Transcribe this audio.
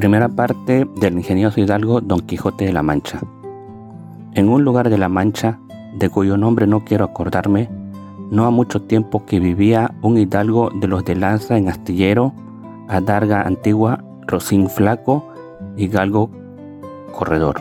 Primera parte del ingenioso hidalgo Don Quijote de la Mancha. En un lugar de la Mancha, de cuyo nombre no quiero acordarme, no ha mucho tiempo que vivía un hidalgo de los de lanza en astillero, adarga antigua, rocín flaco y galgo corredor.